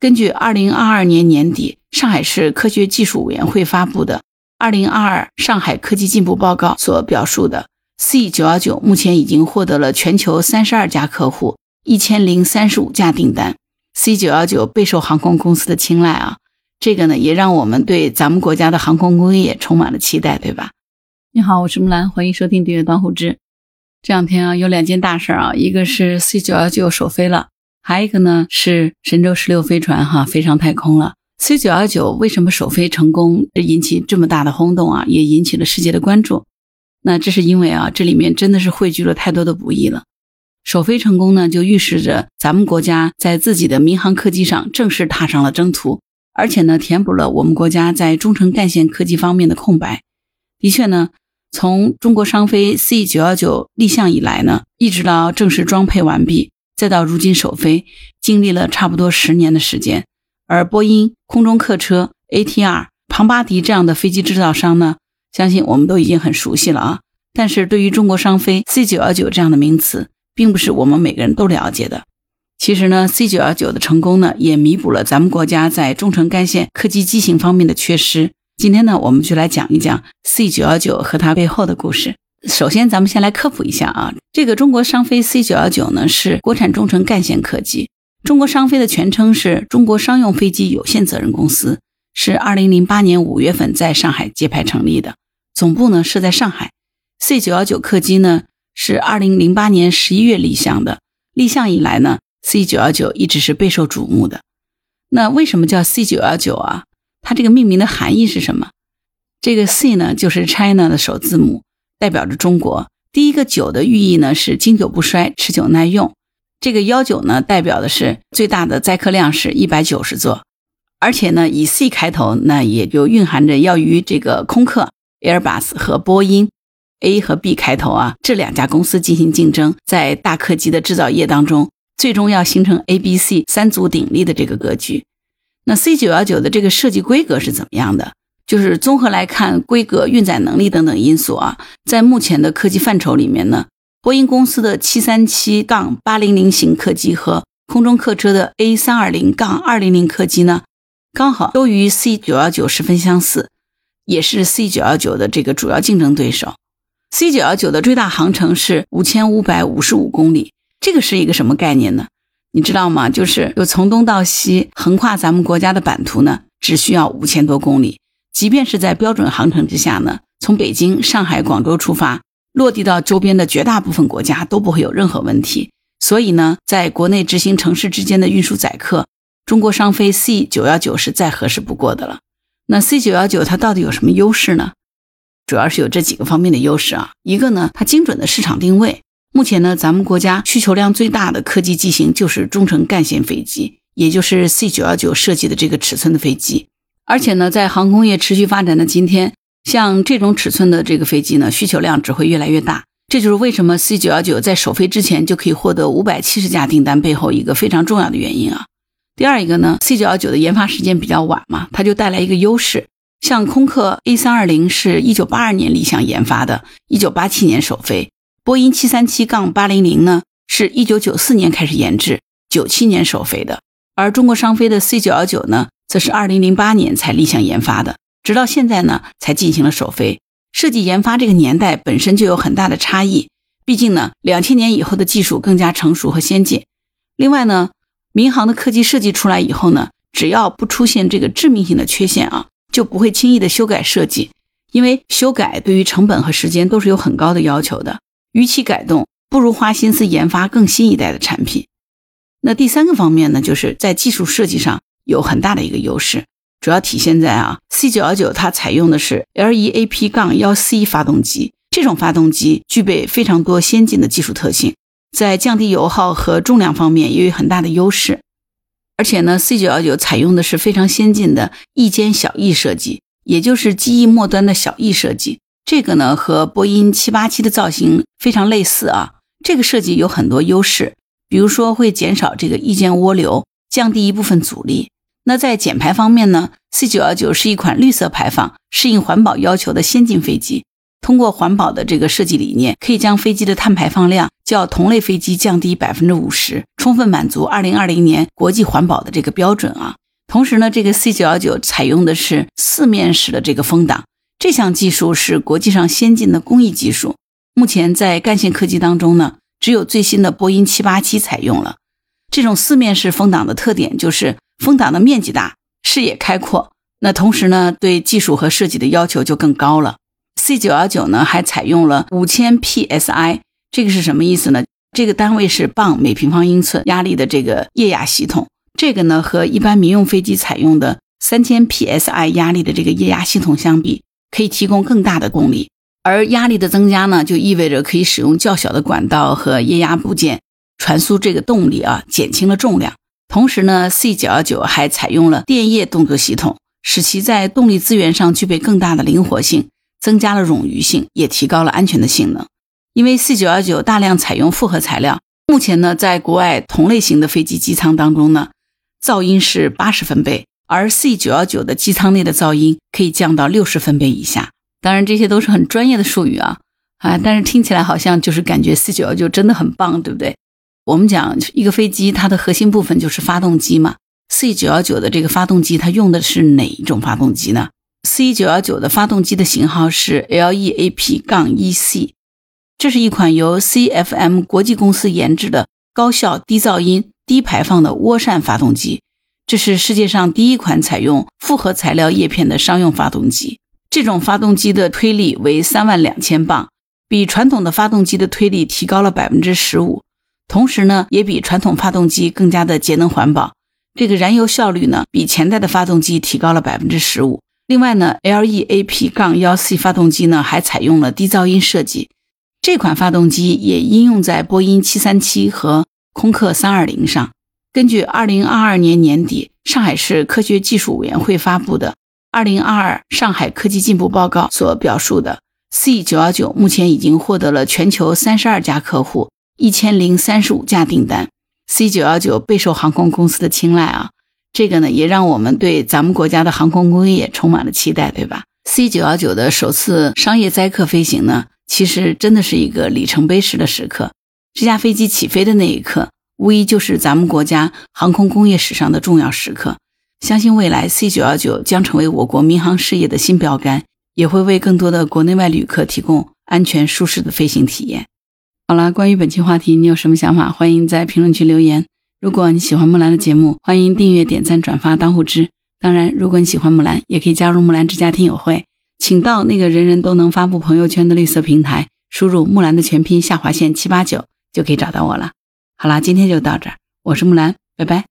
根据二零二二年年底上海市科学技术委员会发布的《二零二二上海科技进步报告》所表述的，C 九幺九目前已经获得了全球三十二家客户、一千零三十五架订单。C 九幺九备受航空公司的青睐啊，这个呢也让我们对咱们国家的航空工业充满了期待，对吧？你好，我是木兰，欢迎收听订阅当户知。这两天啊有两件大事啊，一个是 C 九幺九首飞了。还有一个呢，是神舟十六飞船哈飞上太空了。C 九幺九为什么首飞成功，引起这么大的轰动啊？也引起了世界的关注。那这是因为啊，这里面真的是汇聚了太多的不易了。首飞成功呢，就预示着咱们国家在自己的民航客机上正式踏上了征途，而且呢，填补了我们国家在中程干线科技方面的空白。的确呢，从中国商飞 C 九幺九立项以来呢，一直到正式装配完毕。再到如今首飞，经历了差不多十年的时间，而波音、空中客车、ATR、庞巴迪这样的飞机制造商呢，相信我们都已经很熟悉了啊。但是对于中国商飞 C 九幺九这样的名词，并不是我们每个人都了解的。其实呢，C 九幺九的成功呢，也弥补了咱们国家在中程干线客机机型方面的缺失。今天呢，我们就来讲一讲 C 九幺九和它背后的故事。首先，咱们先来科普一下啊，这个中国商飞 C 九幺九呢是国产中程干线客机。中国商飞的全称是中国商用飞机有限责任公司，是二零零八年五月份在上海揭牌成立的，总部呢设在上海。C 九幺九客机呢是二零零八年十一月立项的，立项以来呢，C 九幺九一直是备受瞩目的。那为什么叫 C 九幺九啊？它这个命名的含义是什么？这个 C 呢就是 China 的首字母。代表着中国第一个九的寓意呢是经久不衰、持久耐用。这个幺九呢代表的是最大的载客量是一百九十座，而且呢以 C 开头，那也就蕴含着要与这个空客 Airbus 和波音 A 和 B 开头啊这两家公司进行竞争，在大客机的制造业当中，最终要形成 A、B、C 三足鼎立的这个格局。那 C 九幺九的这个设计规格是怎么样的？就是综合来看，规格、运载能力等等因素啊，在目前的科技范畴里面呢，波音公司的七三七杠八零零型客机和空中客车的 A 三二零杠二零零客机呢，刚好都与 C 九幺九十分相似，也是 C 九幺九的这个主要竞争对手。C 九幺九的最大航程是五千五百五十五公里，这个是一个什么概念呢？你知道吗？就是有从东到西横跨咱们国家的版图呢，只需要五千多公里。即便是在标准航程之下呢，从北京、上海、广州出发，落地到周边的绝大部分国家都不会有任何问题。所以呢，在国内执行城市之间的运输载客，中国商飞 C 九幺九是再合适不过的了。那 C 九幺九它到底有什么优势呢？主要是有这几个方面的优势啊。一个呢，它精准的市场定位。目前呢，咱们国家需求量最大的客机机型就是中程干线飞机，也就是 C 九幺九设计的这个尺寸的飞机。而且呢，在航空业持续发展的今天，像这种尺寸的这个飞机呢，需求量只会越来越大。这就是为什么 C 九幺九在首飞之前就可以获得五百七十架订单背后一个非常重要的原因啊。第二一个呢，C 九幺九的研发时间比较晚嘛，它就带来一个优势。像空客 A 三二零是一九八二年立项研发的，一九八七年首飞；波音七三七杠八零零呢，是一九九四年开始研制，九七年首飞的。而中国商飞的 C 九幺九呢？则是二零零八年才立项研发的，直到现在呢才进行了首飞。设计研发这个年代本身就有很大的差异，毕竟呢两千年以后的技术更加成熟和先进。另外呢，民航的客机设计出来以后呢，只要不出现这个致命性的缺陷啊，就不会轻易的修改设计，因为修改对于成本和时间都是有很高的要求的。与其改动，不如花心思研发更新一代的产品。那第三个方面呢，就是在技术设计上。有很大的一个优势，主要体现在啊，C 九幺九它采用的是 LEAP 杠幺 C 发动机，这种发动机具备非常多先进的技术特性，在降低油耗和重量方面也有很大的优势。而且呢，C 九幺九采用的是非常先进的翼尖小翼设计，也就是机翼末端的小翼设计。这个呢和波音七八七的造型非常类似啊。这个设计有很多优势，比如说会减少这个翼尖涡流。降低一部分阻力。那在减排方面呢？C 九幺九是一款绿色排放、适应环保要求的先进飞机。通过环保的这个设计理念，可以将飞机的碳排放量较同类飞机降低百分之五十，充分满足二零二零年国际环保的这个标准啊。同时呢，这个 C 九幺九采用的是四面式的这个风挡，这项技术是国际上先进的工艺技术。目前在干线客机当中呢，只有最新的波音七八七采用了这种四面式风挡的特点，就是风挡的面积大，视野开阔。那同时呢，对技术和设计的要求就更高了。C 九幺九呢，还采用了五千 psi，这个是什么意思呢？这个单位是磅每平方英寸压力的这个液压系统。这个呢，和一般民用飞机采用的三千 psi 压力的这个液压系统相比，可以提供更大的动力。而压力的增加呢，就意味着可以使用较小的管道和液压部件传输这个动力啊，减轻了重量。同时呢，C 九幺九还采用了电液动作系统，使其在动力资源上具备更大的灵活性。增加了冗余性，也提高了安全的性能。因为 C 九幺九大量采用复合材料，目前呢，在国外同类型的飞机机舱当中呢，噪音是八十分贝，而 C 九幺九的机舱内的噪音可以降到六十分贝以下。当然，这些都是很专业的术语啊啊！但是听起来好像就是感觉 C 九幺九真的很棒，对不对？我们讲一个飞机，它的核心部分就是发动机嘛。C 九幺九的这个发动机，它用的是哪一种发动机呢？C 九幺九的发动机的型号是 LEAP- 杠 EC，这是一款由 CFM 国际公司研制的高效、低噪音、低排放的涡扇发动机。这是世界上第一款采用复合材料叶片的商用发动机。这种发动机的推力为三万两千磅，比传统的发动机的推力提高了百分之十五。同时呢，也比传统发动机更加的节能环保。这个燃油效率呢，比前代的发动机提高了百分之十五。另外呢，LEAP- 杠幺 C 发动机呢还采用了低噪音设计，这款发动机也应用在波音七三七和空客三二零上。根据二零二二年年底上海市科学技术委员会发布的《二零二二上海科技进步报告》所表述的，C 九幺九目前已经获得了全球三十二家客户一千零三十五架订单，C 九幺九备受航空公司的青睐啊。这个呢，也让我们对咱们国家的航空工业充满了期待，对吧？C 九幺九的首次商业载客飞行呢，其实真的是一个里程碑式的时刻。这架飞机起飞的那一刻，无疑就是咱们国家航空工业史上的重要时刻。相信未来 C 九幺九将成为我国民航事业的新标杆，也会为更多的国内外旅客提供安全舒适的飞行体验。好了，关于本期话题，你有什么想法？欢迎在评论区留言。如果你喜欢木兰的节目，欢迎订阅、点赞、转发、当护知。当然，如果你喜欢木兰，也可以加入木兰之家听友会，请到那个人人都能发布朋友圈的绿色平台，输入木兰的全拼下划线七八九，就可以找到我了。好啦，今天就到这儿，我是木兰，拜拜。